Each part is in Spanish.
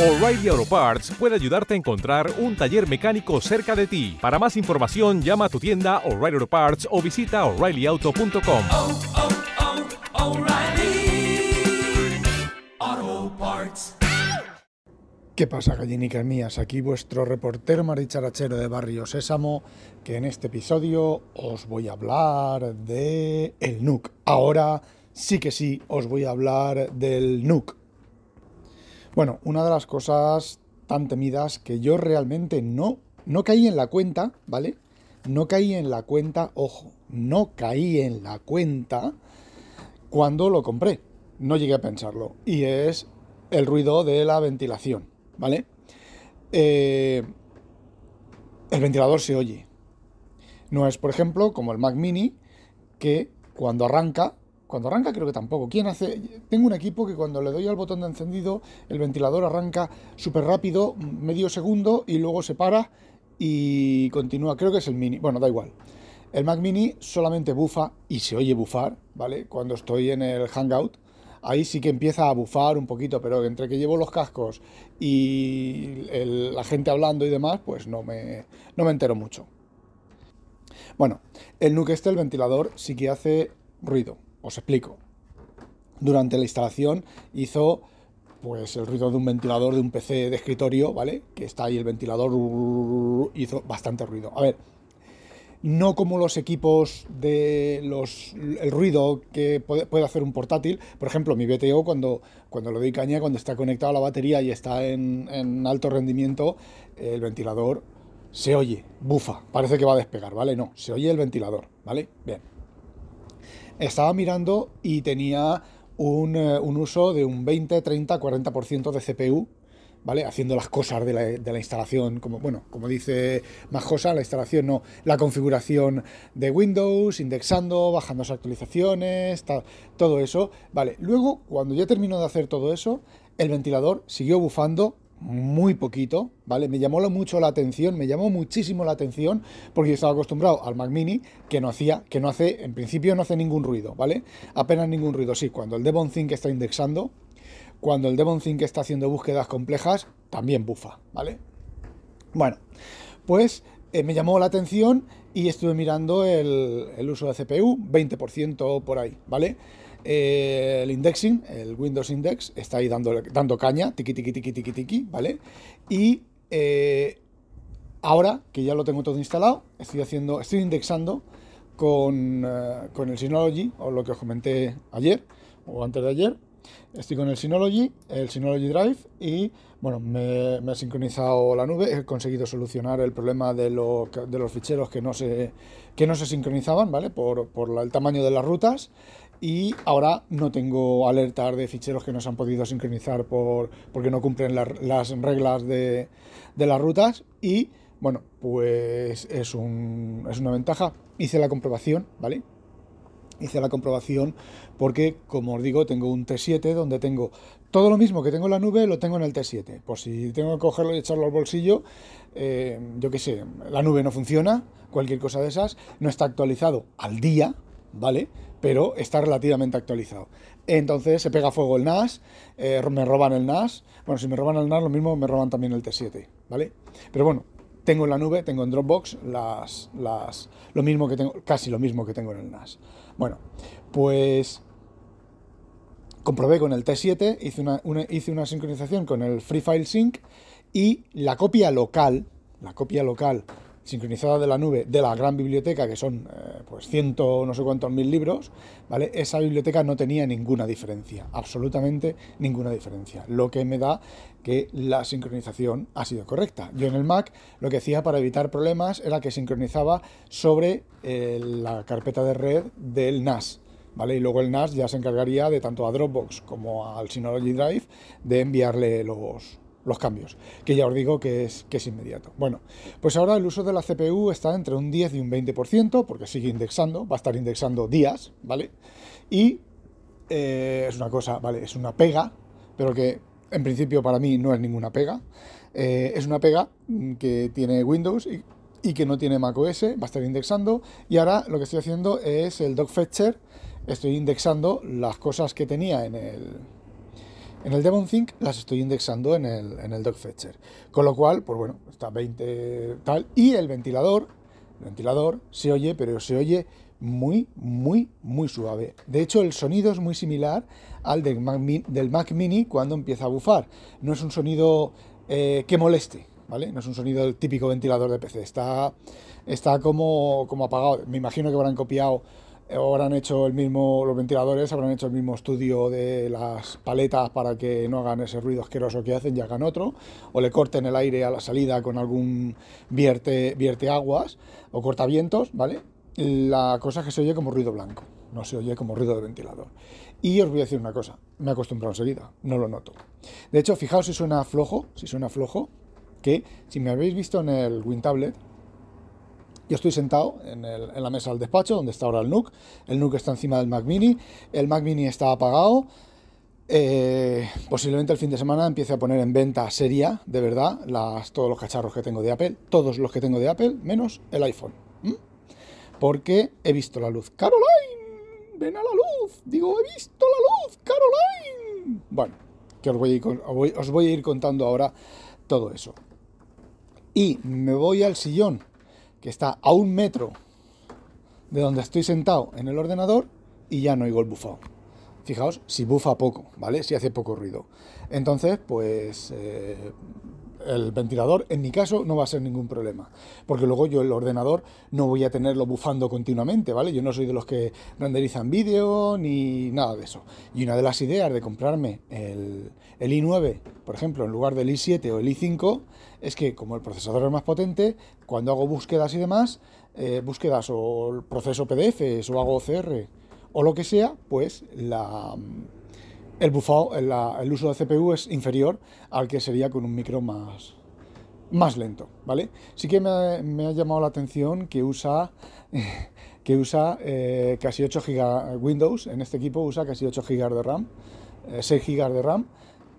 O'Reilly Auto Parts puede ayudarte a encontrar un taller mecánico cerca de ti. Para más información, llama a tu tienda O'Reilly Auto Parts o visita oreillyauto.com. oh, oh, Parts. ¿Qué pasa, gallinicas mías? Aquí vuestro reportero maricharachero de Barrio Sésamo, que en este episodio os voy a hablar de el NUC. Ahora sí que sí, os voy a hablar del NUC. Bueno, una de las cosas tan temidas que yo realmente no, no caí en la cuenta, ¿vale? No caí en la cuenta, ojo, no caí en la cuenta cuando lo compré. No llegué a pensarlo. Y es el ruido de la ventilación, ¿vale? Eh, el ventilador se oye. No es, por ejemplo, como el Mac Mini, que cuando arranca, cuando arranca creo que tampoco. ¿Quién hace? Tengo un equipo que cuando le doy al botón de encendido, el ventilador arranca súper rápido, medio segundo, y luego se para y continúa. Creo que es el Mini. Bueno, da igual. El Mac Mini solamente bufa y se oye bufar, ¿vale? Cuando estoy en el Hangout. Ahí sí que empieza a bufar un poquito, pero entre que llevo los cascos y la gente hablando y demás, pues no me, no me entero mucho. Bueno, el NUC este, el ventilador, sí que hace ruido. Os explico. Durante la instalación hizo pues el ruido de un ventilador de un PC de escritorio, ¿vale? Que está ahí el ventilador, hizo bastante ruido. A ver, no como los equipos de los el ruido que puede, hacer un portátil. Por ejemplo, mi BTO cuando, cuando le doy caña, cuando está conectado a la batería y está en, en alto rendimiento, el ventilador se oye, bufa, parece que va a despegar, ¿vale? No, se oye el ventilador, ¿vale? Bien. Estaba mirando y tenía un, eh, uso de un 20, 30, 40% de CPU, ¿vale? Haciendo las cosas de la, instalación, como, bueno, como dice Majosa, la instalación no, la configuración de Windows, indexando, bajando las actualizaciones, todo eso, ¿vale? Luego, cuando ya terminó de hacer todo eso, el ventilador siguió bufando muy poquito, ¿vale? Me llamó mucho la atención, me llamó muchísimo la atención porque yo estaba acostumbrado al Mac Mini que no hacía, que no hace, en principio no hace ningún ruido, ¿vale? Apenas ningún ruido, sí, cuando el Devon Think está indexando, cuando el Devon Think está haciendo búsquedas complejas, también bufa, ¿vale? Bueno, pues eh, me llamó la atención y estuve mirando el, el uso de CPU, 20% por ahí, ¿vale? Eh, el indexing, el Windows Index, está ahí dando, dando caña, tiqui, tiqui, tiqui, tiqui, tiqui, ¿vale? Y eh, ahora que ya lo tengo todo instalado, estoy haciendo, estoy indexando con, eh, con el Synology, o lo que os comenté ayer, o antes de ayer. Estoy con el Synology, el Synology Drive, y bueno, me, me ha sincronizado la nube, he conseguido solucionar el problema de, lo- de los ficheros que no se, que no se sincronizaban, ¿vale? Por, por el tamaño de las rutas. Y ahora no tengo alertas de ficheros que no se han podido sincronizar por, porque no cumplen la- las reglas de, de las rutas. Y bueno, pues es, un, es una ventaja. Hice la comprobación, ¿vale? Hice la comprobación porque, como os digo, tengo un T7 donde tengo todo lo mismo que tengo en la nube, lo tengo en el T7. Por si tengo que cogerlo y echarlo al bolsillo, eh, yo qué sé, la nube no funciona, cualquier cosa de esas, no está actualizado al día, ¿vale? Pero está relativamente actualizado. Entonces se pega fuego el NAS, eh, me roban el NAS. Bueno, si me roban el NAS, lo mismo me roban también el T7, ¿vale? Pero bueno, tengo en la nube, tengo en Dropbox las, las, lo mismo que tengo, casi lo mismo que tengo en el NAS. Bueno, pues comprobé con el T7, hice una, una- hice una sincronización con el Free File Sync y la copia local, la copia local sincronizada de la nube de la gran biblioteca, que son eh, pues ciento no sé cuántos mil libros, ¿vale? Esa biblioteca no tenía ninguna diferencia, absolutamente ninguna diferencia, lo que me da que la sincronización ha sido correcta. Yo en el Mac lo que hacía para evitar problemas era que sincronizaba sobre eh, la carpeta de red del NAS, ¿vale? Y luego el NAS ya se encargaría de tanto a Dropbox como al Synology Drive de enviarle los, los cambios, que ya os digo que es, que es inmediato. Bueno, pues ahora el uso de la CPU está entre un 10 y un 20%, porque sigue indexando, va a estar indexando días, ¿vale? Y eh, es una cosa, ¿vale? Es una pega, pero que en principio para mí no es ninguna pega. Eh, es una pega mm, que tiene Windows y, que no tiene macOS, va a estar indexando. Y ahora lo que estoy haciendo es el dog fetcher, estoy indexando las cosas que tenía en el, En el DevonThink las estoy indexando en el, en el DocFetcher. Con lo cual, pues bueno, está 20 tal. Y el ventilador, el ventilador se oye, pero se oye muy, muy, muy suave. De hecho, el sonido es muy similar al del Mac, del Mac Mini cuando empieza a bufar. No es un sonido eh, que moleste, ¿vale? No es un sonido del típico ventilador de PC. Está, está como, como apagado. Me imagino que habrán copiado o habrán hecho el mismo, los ventiladores habrán hecho el mismo estudio de las paletas para que no hagan ese ruido asqueroso que hacen y hagan otro, o le corten el aire a la salida con algún vierte, vierte aguas o cortavientos, ¿vale? La cosa es que se oye como ruido blanco, no se oye como ruido de ventilador. Y os voy a decir una cosa, me he acostumbrado enseguida, no lo noto. De hecho, fijaos si suena flojo, si suena flojo, que si me habéis visto en el WinTablet, yo estoy sentado en, la mesa del despacho, donde está ahora el NUC. El NUC está encima del Mac Mini. El Mac Mini está apagado. Eh, posiblemente el fin de semana empiece a poner en venta seria, de verdad, todos los cacharros que tengo de Apple. Todos los que tengo de Apple, menos el iPhone. Porque he visto la luz. ¡Caroline! ¡Ven a la luz! Digo, he visto la luz, Caroline. Bueno, que os voy a ir contando ahora todo eso. Y me voy al sillón que está a un metro de donde estoy sentado en el ordenador y ya no oigo el bufado. Fijaos, si bufa poco, ¿vale? Si hace poco ruido. Entonces, pues eh, el ventilador, en mi caso, no va a ser ningún problema. Porque luego yo el ordenador no voy a tenerlo bufando continuamente, ¿vale? Yo no soy de los que renderizan vídeo ni nada de eso. Y una de las ideas de comprarme el, el i9, por ejemplo, en lugar del i7 o el i5, es que como el procesador es más potente, cuando hago búsquedas y demás, eh, búsquedas o proceso PDF o hago OCR o lo que sea, pues la el bufado, el, uso de CPU es inferior al que sería con un micro más, más lento, ¿vale? Sí que me, ha llamado la atención que usa, que usa eh, casi 8 GB Windows, en este equipo usa casi 8 GB de RAM, 6 eh, GB de RAM,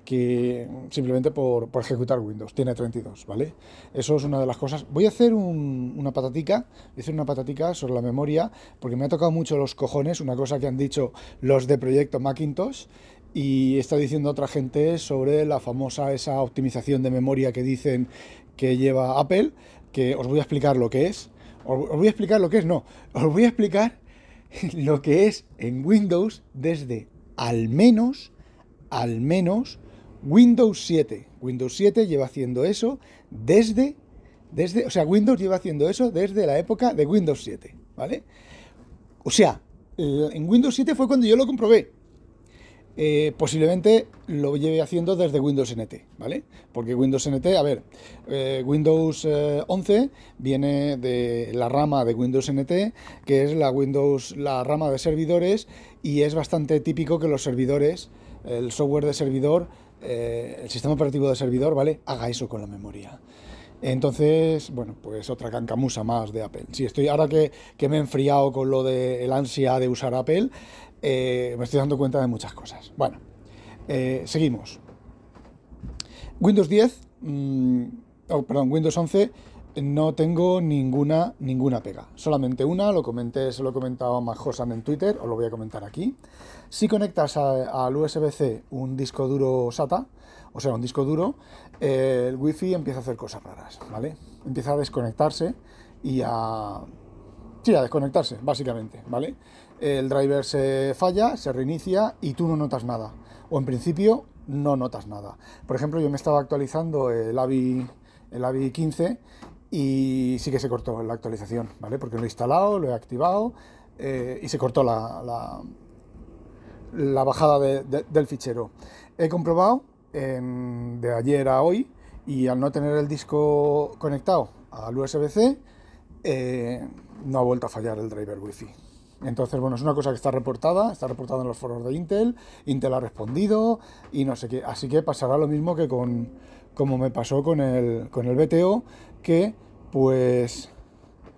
que simplemente por, ejecutar Windows, tiene 32, ¿vale? Eso es una de las cosas. Voy a hacer una patatica, voy a hacer una patatica sobre la memoria, porque me ha tocado mucho los cojones, una cosa que han dicho los de Proyecto Macintosh, y está diciendo otra gente sobre la famosa esa optimización de memoria que dicen que lleva Apple, que os voy a explicar lo que es. Os voy a explicar lo que es, no, os voy a explicar lo que es en Windows desde al menos, al menos Windows 7. Windows 7 lleva haciendo eso desde, desde, o sea, Windows lleva haciendo eso desde la época de Windows 7, ¿vale? O sea, en Windows 7 fue cuando yo lo comprobé. Eh, posiblemente lo lleve haciendo desde Windows NT, ¿vale? Porque Windows NT, a ver, eh, Windows 11 eh, viene de la rama de Windows NT, que es la Windows, la rama de servidores, y es bastante típico que los servidores, el software de servidor, el sistema operativo de servidor, ¿vale? Haga eso con la memoria. Entonces, bueno, pues otra cancamusa más de Apple. Si estoy, ahora que, me he enfriado con lo de el ansia de usar Apple, eh, me estoy dando cuenta de muchas cosas. Bueno, eh, seguimos. Windows 10, mm, perdón, Windows 11 no tengo ninguna, ninguna pega. Solamente una, lo comenté, se lo he comentado a Majosan en Twitter, os lo voy a comentar aquí. Si conectas al USB-C un disco duro SATA, o sea, un disco duro, eh, el Wi-Fi empieza a hacer cosas raras, ¿vale? Empieza a desconectarse y a... Sí, a desconectarse, básicamente, ¿vale? El driver se falla, se reinicia y tú no notas nada. O en principio no notas nada. Por ejemplo, yo me estaba actualizando el AVI, el AVI 15 y sí que se cortó la actualización, ¿vale? Porque lo he instalado, lo he activado eh, y se cortó la, la, bajada del fichero. He comprobado de ayer a hoy y al no tener el disco conectado al USB-C eh, no ha vuelto a fallar el driver Wi-Fi. Entonces, bueno, es una cosa que está reportada, está reportada en los foros de Intel, Intel ha respondido y no sé qué. Así que pasará lo mismo que con, como me pasó con el, con el BTO, que pues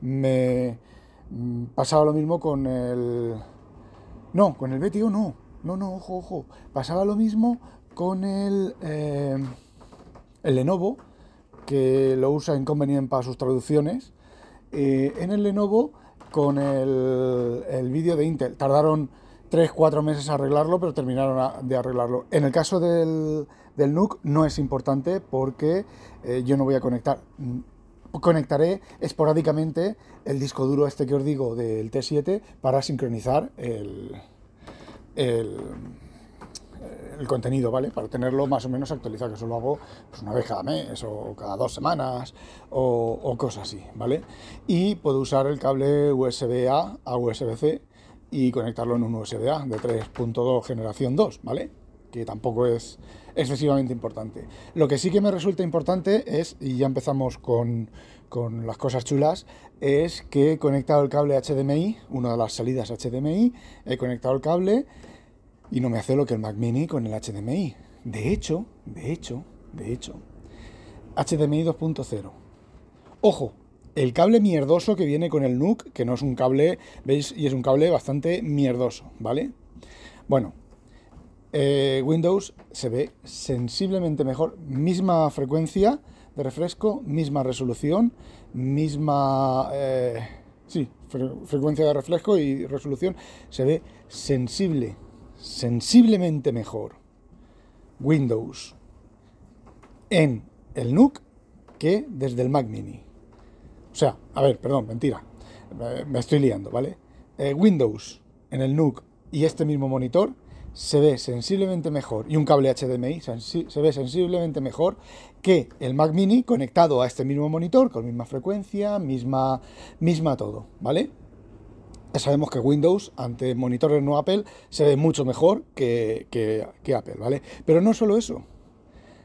me mm, pasaba lo mismo con el... No, con el BTO no, no, no, ojo, ojo. Pasaba lo mismo con el, eh, el Lenovo, que lo usa Inconvenient para sus traducciones. Eh, en el Lenovo, con el, el vídeo de Intel, tardaron 3-4 meses arreglarlo, pero terminaron de arreglarlo. En el caso del, del NUC no es importante porque eh, yo no voy a conectar. mm, Conectaré esporádicamente el disco duro este que os digo del T7 para sincronizar el, el, el contenido, ¿vale? Para tenerlo más o menos actualizado, que eso lo hago pues, una vez cada mes o cada dos semanas o, o cosas así, ¿vale? Y puedo usar el cable USB-A a USB-C y conectarlo en un USB-A de 3.2 generación 2, ¿vale? Que tampoco es excesivamente importante. Lo que sí que me resulta importante es, y ya empezamos con, con las cosas chulas, es que he conectado el cable HDMI, una de las salidas HDMI, he conectado el cable y no me hace lo que el Mac Mini con el HDMI. De hecho, de hecho, de hecho, HDMI 2.0. Ojo, el cable mierdoso que viene con el NUC, que no es un cable, ¿veis? Y es un cable bastante mierdoso, ¿vale? Bueno, eh, Windows se ve sensiblemente mejor, misma frecuencia de refresco, misma resolución, misma... eh, sí, fre- frecuencia de refresco y resolución, se ve sensible, sensiblemente mejor Windows en el NUC que desde el Mac Mini. O sea, a ver, perdón, mentira, me, me estoy liando, ¿vale? Eh, Windows en el NUC y este mismo monitor se ve sensiblemente mejor, y un cable HDMI se ve sensiblemente mejor que el Mac Mini conectado a este mismo monitor, con misma frecuencia, misma, misma todo, ¿vale? Sabemos que Windows ante monitores no Apple se ve mucho mejor que, que- que Apple, ¿vale? Pero no solo eso,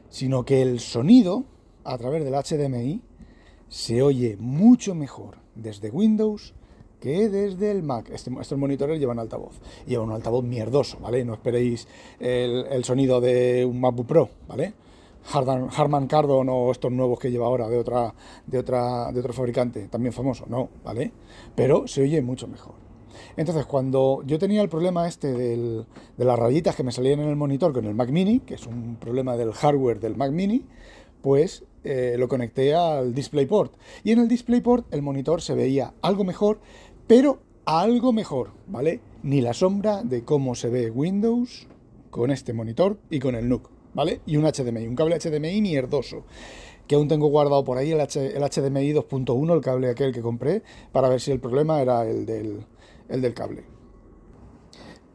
sino que el sonido a través del HDMI se oye mucho mejor desde Windows que desde el Mac. Este- estos monitores llevan altavoz. Llevan un altavoz mierdoso, ¿vale? No esperéis el, el sonido de un MacBook Pro, ¿vale? Harman Kardon o estos nuevos que lleva ahora de otra, de otra, de otro fabricante, también famoso, no, ¿vale? Pero se oye mucho mejor. Entonces, cuando yo tenía el problema este del- de las rayitas que me salían en el monitor con el Mac Mini, que es un problema del hardware del Mac Mini, pues eh, lo conecté al DisplayPort. Y en el DisplayPort el monitor se veía algo mejor, pero algo mejor, ¿vale? Ni la sombra de cómo se ve Windows con este monitor y con el NUC, ¿vale? Y un HDMI, un cable HDMI mierdoso que aún tengo guardado por ahí el, HDMI 2.1, el cable aquel que compré, para ver si el problema era el del, el del cable.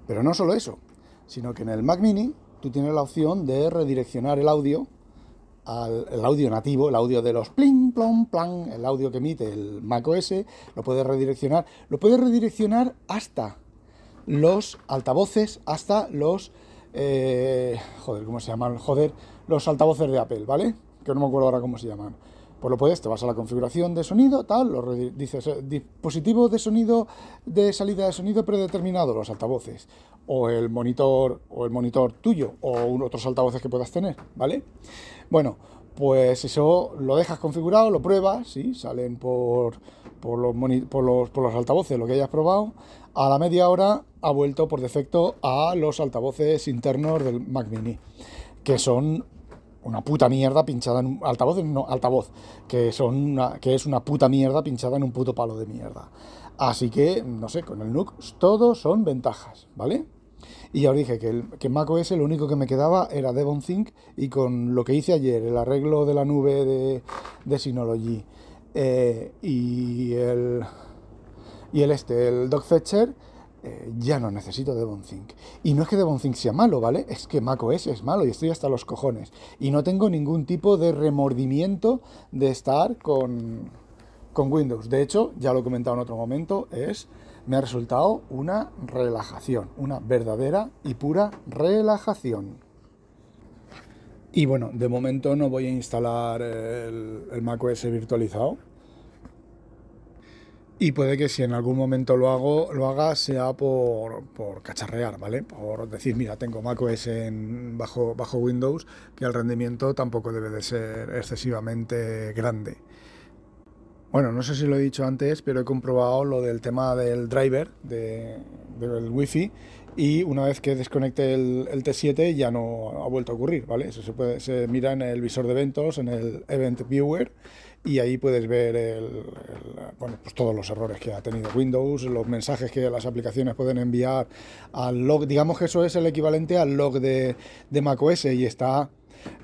Pero no solo eso, sino que en el Mac Mini tú tienes la opción de redireccionar el audio al el audio nativo, el audio de los pling, plom, plan, el audio que emite el Mac OS, lo puedes redireccionar, lo puedes redireccionar hasta los altavoces, hasta los eh, joder, ¿cómo se llaman? Joder, los altavoces de Apple, ¿vale? Que no me acuerdo ahora cómo se llaman. Pues lo puedes, te vas a la configuración de sonido, tal, lo dices, eh, dispositivo de sonido, de salida de sonido predeterminado, los altavoces, o el monitor, o el monitor tuyo, o otros altavoces que puedas tener, ¿vale? Bueno, pues eso lo dejas configurado, lo pruebas, ¿sí? Salen por, los, los, por los altavoces lo que hayas probado. A la media hora ha vuelto por defecto a los altavoces internos del Mac Mini, que son una puta mierda pinchada en un altavoz, no, altavoz, que son una, que es una puta mierda pinchada en un puto palo de mierda. Así que, no sé, con el NUC todos son ventajas, ¿vale? Y ya os dije que, el, que Mac OS lo único que me quedaba era Devon Think y con lo que hice ayer, el arreglo de la nube de, de Synology eh, y el y el este, el Dog Fetcher, eh, ya no necesito Devon Think. Y no es que Devon Think sea malo, ¿vale? Es que macOS es malo y estoy hasta los cojones. Y no tengo ningún tipo de remordimiento de estar con, con Windows. De hecho, ya lo he comentado en otro momento, es me ha resultado una relajación, una verdadera y pura relajación. Y bueno, de momento no voy a instalar el, el macOS virtualizado. Y puede que si en algún momento lo hago, lo haga sea por, por cacharrear, ¿vale? Por decir, mira, tengo macOS en bajo, bajo Windows, que el rendimiento tampoco debe de ser excesivamente grande. Bueno, no sé si lo he dicho antes, pero he comprobado lo del tema del driver de, del wifi y una vez que desconecte el, el T7 ya no ha vuelto a ocurrir, ¿vale? Eso se, puede, se mira en el visor de eventos, en el Event Viewer y ahí puedes ver el, bueno, pues todos los errores que ha tenido Windows, los mensajes que las aplicaciones pueden enviar al log, digamos que eso es el equivalente al log de, de macOS y está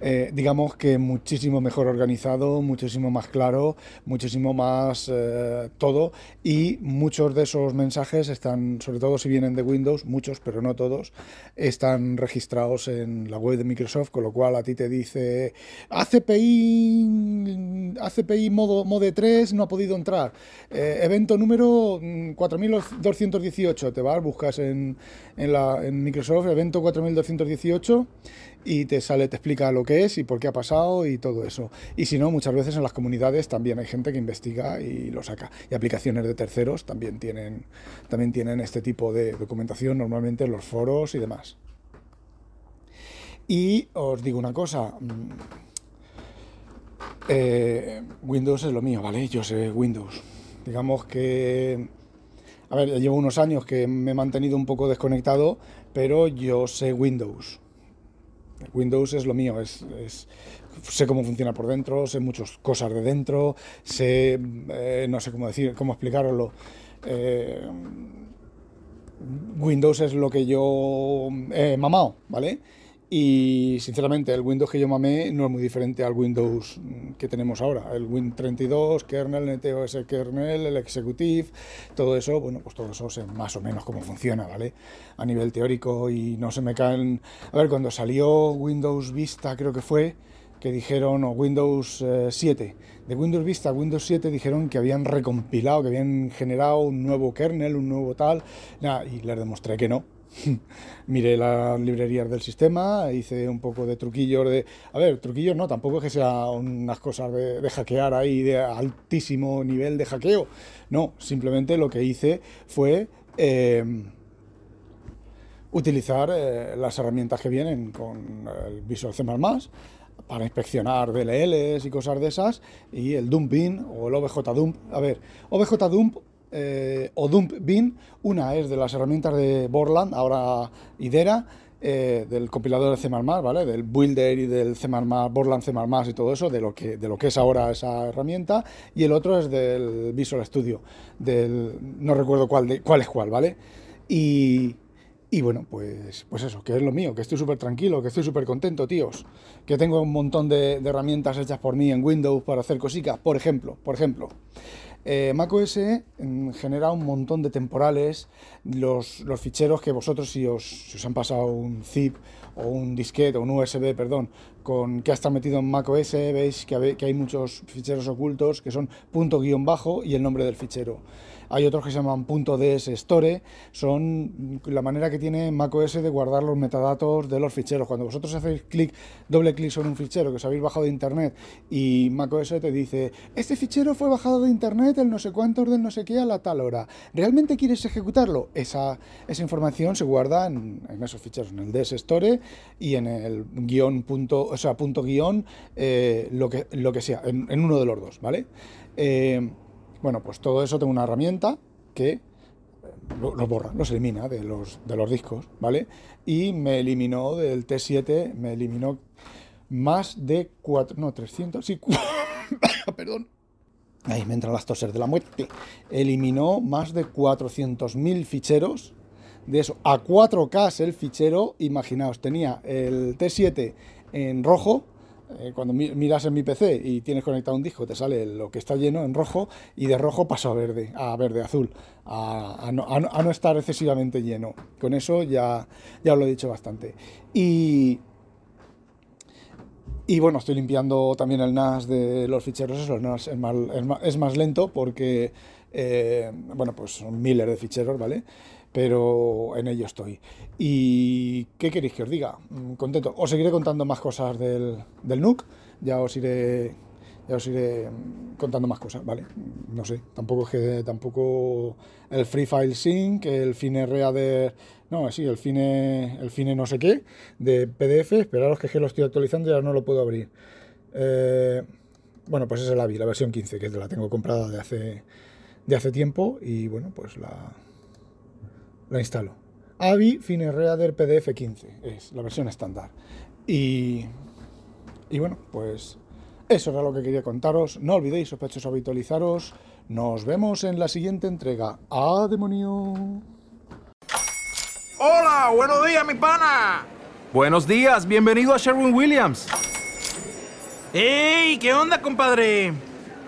eh, digamos que muchísimo mejor organizado, muchísimo más claro, muchísimo más eh, todo. Y muchos de esos mensajes están, sobre todo si vienen de Windows, muchos, pero no todos, están registrados en la web de Microsoft, con lo cual a ti te dice ACPI, ACPI modo, modo 3 no ha podido entrar, eh, evento número 4218, te vas, buscas en, en, la, en Microsoft evento 4218 y te sale, te explica lo que es y por qué ha pasado y todo eso. Y si no, muchas veces en las comunidades también hay gente que investiga y lo saca. Y aplicaciones de terceros también tienen, también tienen este tipo de documentación normalmente en los foros y demás. Y os digo una cosa. Mm, eh, Windows es lo mío, ¿vale? Yo sé Windows. Digamos que... A ver, llevo unos años que me he mantenido un poco desconectado, pero yo sé Windows. Windows es lo mío, es, sé cómo funciona por dentro, sé muchas cosas de dentro, sé, eh, no sé cómo decir, cómo explicaroslo. Eh, Windows es lo que yo he mamado, ¿vale? Y sinceramente, el Windows que yo mamé no es muy diferente al Windows que tenemos ahora. El Win 32, kernel, NTOS kernel, el Executive, todo eso, bueno, pues todo eso sé más o menos cómo funciona, ¿vale? A nivel teórico y no se me caen. A ver, cuando salió Windows Vista, creo que fue, que dijeron, o Windows 7, eh, de Windows Vista a Windows 7 dijeron que habían recompilado, que habían generado un nuevo kernel, un nuevo tal, y les demostré que no, miré las librerías del sistema, hice un poco de truquillos de... A ver, truquillos no, tampoco es que sea unas cosas de, hackear ahí de altísimo nivel de hackeo. No, simplemente lo que hice fue eh, utilizar eh, las herramientas que vienen con el Visual C++ para inspeccionar DLLs y cosas de esas, y el dumping o el OBJ dump. A ver, OBJ dump eh, o Dump Bin. Una es de las herramientas de Borland, ahora Idera, eh, del compilador de C++, ¿vale? Del Builder y del C++, Borland C++ y todo eso, de lo que, de lo que es ahora esa herramienta. Y el otro es del Visual Studio, del, no recuerdo cuál, de, cuál es cuál, ¿vale? Y, y bueno, pues, pues eso, que es lo mío, que estoy súper tranquilo, que estoy súper contento, tíos. Que tengo un montón de, de, herramientas hechas por mí en Windows para hacer cositas. Por ejemplo, por ejemplo, eh, macOS genera un montón de temporales, los, los ficheros que vosotros si os, si os, han pasado un zip o un disquete o un USB, perdón, con que ha estado metido en macOS, veis que, que hay muchos ficheros ocultos que son punto guion bajo y el nombre del fichero. Hay otros que se llaman .ds store, son la manera que tiene macOS de guardar los metadatos de los ficheros. Cuando vosotros hacéis clic, doble clic sobre un fichero que os habéis bajado de internet y macOS te dice, este fichero fue bajado de internet el no sé cuántos del no sé qué a la tal hora. ¿Realmente quieres ejecutarlo? Esa, esa información se guarda en, esos ficheros, en el ds store y en el guion punto, o sea, punto guion, eh, lo, que, lo que sea, en, en, uno de los dos, ¿vale? Eh, bueno, pues todo eso tengo una herramienta que eh, los borra, los elimina de los, de los discos, ¿vale? Y me eliminó del T7, me eliminó más de 4, no, 300, sí, perdón. Ahí me entran las toses de la muerte. Eliminó más de 400.000 ficheros. De eso, a 4K el fichero, imaginaos, tenía el T7 en rojo, eh, cuando miras en mi PC y tienes conectado un disco, te sale lo que está lleno en rojo y de rojo paso a verde, a verde azul, a, no, estar excesivamente lleno. Con eso ya, ya os lo he dicho bastante. Y, y bueno, estoy limpiando también el NAS de los ficheros, eso, el NAS es más lento porque, eh, bueno, pues son miles de ficheros, ¿vale? pero en ello estoy. ¿Y qué queréis que os diga? Mm, contento. Os seguiré contando más cosas del, del NUC, ya os iré ya os iré contando más cosas, ¿vale? No sé, tampoco es que tampoco el Free File Sync, el Fine Reader, no, sí, el Fine, el Fine no sé qué, de PDF, esperaros que, es que lo estoy actualizando y ya no lo puedo abrir. Eh, bueno, pues es el AVI, la versión 15, que la tengo comprada de hace, de hace tiempo y bueno, pues la, la instalo. AVI FineReader PDF 15 es la versión estándar. Y, y bueno, pues Eso era lo que quería contaros. No olvidéis, sospechosos, habitualizaros. Nos vemos en la siguiente entrega. ¡Ah, demonio! Hola, buenos días, mi pana. Buenos días, bienvenido a Sherwin Williams. ¡Ey! ¿Qué onda, compadre?